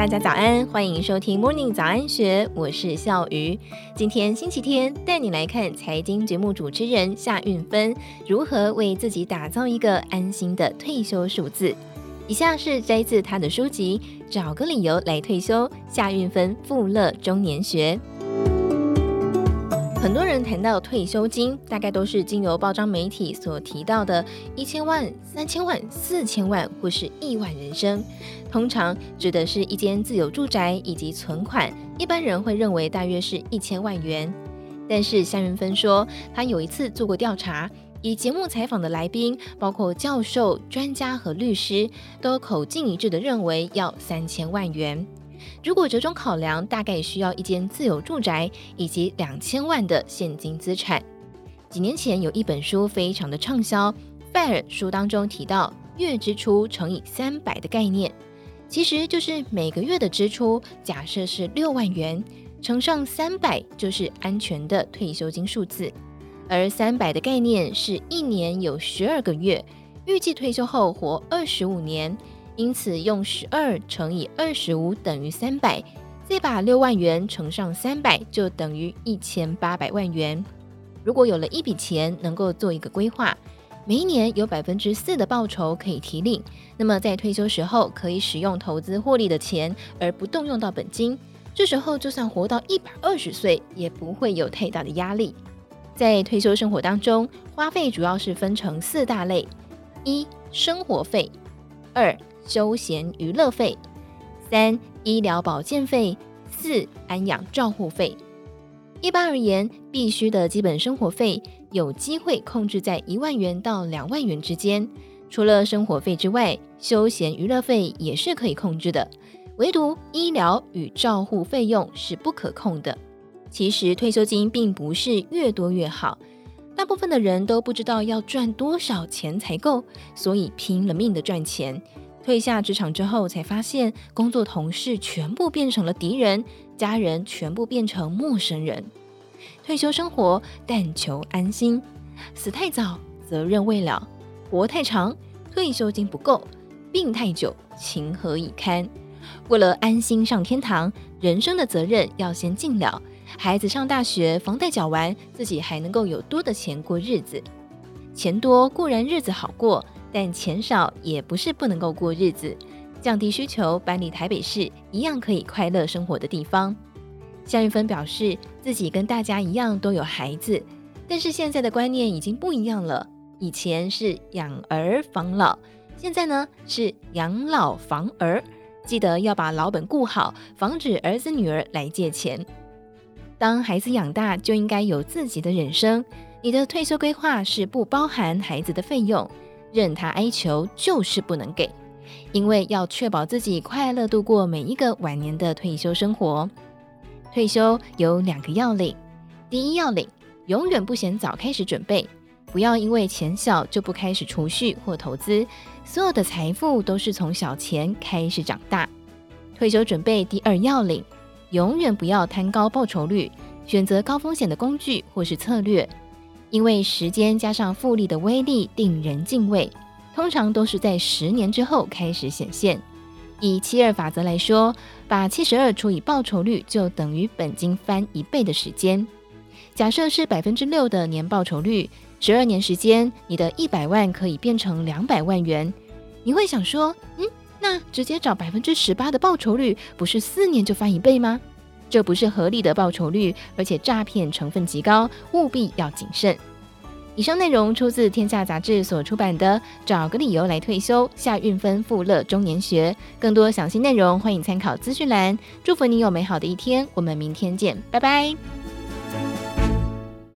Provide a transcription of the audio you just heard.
大家早安，欢迎收听 Morning 早安学，我是笑鱼。今天星期天，带你来看财经节目主持人夏运芬如何为自己打造一个安心的退休数字。以下是摘自他的书籍《找个理由来退休》，夏运芬富乐中年学。很多人谈到退休金，大概都是经由报章媒体所提到的一千万、三千万、四千万或是亿万人生，通常指的是一间自有住宅以及存款，一般人会认为大约是一千万元。但是夏云芬说，她有一次做过调查，以节目采访的来宾，包括教授、专家和律师，都口径一致的认为要三千万元。如果折中考量，大概需要一间自有住宅以及两千万的现金资产。几年前有一本书非常的畅销，费尔书当中提到月支出乘以三百的概念，其实就是每个月的支出，假设是六万元，乘上三百就是安全的退休金数字。而三百的概念是一年有十二个月，预计退休后活二十五年。因此，用十二乘以二十五等于三百，再把六万元乘上三百，就等于一千八百万元。如果有了一笔钱，能够做一个规划，每一年有百分之四的报酬可以提领，那么在退休时候可以使用投资获利的钱，而不动用到本金。这时候就算活到一百二十岁，也不会有太大的压力。在退休生活当中，花费主要是分成四大类：一、生活费；二、休闲娱乐费，三、医疗保健费，四、安养照护费。一般而言，必须的基本生活费有机会控制在一万元到两万元之间。除了生活费之外，休闲娱乐费也是可以控制的，唯独医疗与照护费用是不可控的。其实退休金并不是越多越好，大部分的人都不知道要赚多少钱才够，所以拼了命的赚钱。退下职场之后，才发现工作同事全部变成了敌人，家人全部变成陌生人。退休生活但求安心，死太早责任未了，活太长退休金不够，病太久情何以堪？为了安心上天堂，人生的责任要先尽了。孩子上大学，房贷缴完，自己还能够有多的钱过日子。钱多固然日子好过。但钱少也不是不能够过日子，降低需求搬离台北市一样可以快乐生活的地方。夏玉芬表示自己跟大家一样都有孩子，但是现在的观念已经不一样了。以前是养儿防老，现在呢是养老防儿，记得要把老本顾好，防止儿子女儿来借钱。当孩子养大，就应该有自己的人生。你的退休规划是不包含孩子的费用。任他哀求，就是不能给，因为要确保自己快乐度过每一个晚年的退休生活。退休有两个要领：第一要领，永远不嫌早开始准备，不要因为钱小就不开始储蓄或投资，所有的财富都是从小钱开始长大。退休准备第二要领，永远不要贪高报酬率，选择高风险的工具或是策略。因为时间加上复利的威力令人敬畏，通常都是在十年之后开始显现。以七二法则来说，把七十二除以报酬率，就等于本金翻一倍的时间。假设是百分之六的年报酬率，十二年时间，你的一百万可以变成两百万元。你会想说，嗯，那直接找百分之十八的报酬率，不是四年就翻一倍吗？这不是合理的报酬率，而且诈骗成分极高，务必要谨慎。以上内容出自《天下杂志》所出版的《找个理由来退休》，夏运分富乐中年学。更多详细内容，欢迎参考资讯栏。祝福你有美好的一天，我们明天见，拜拜。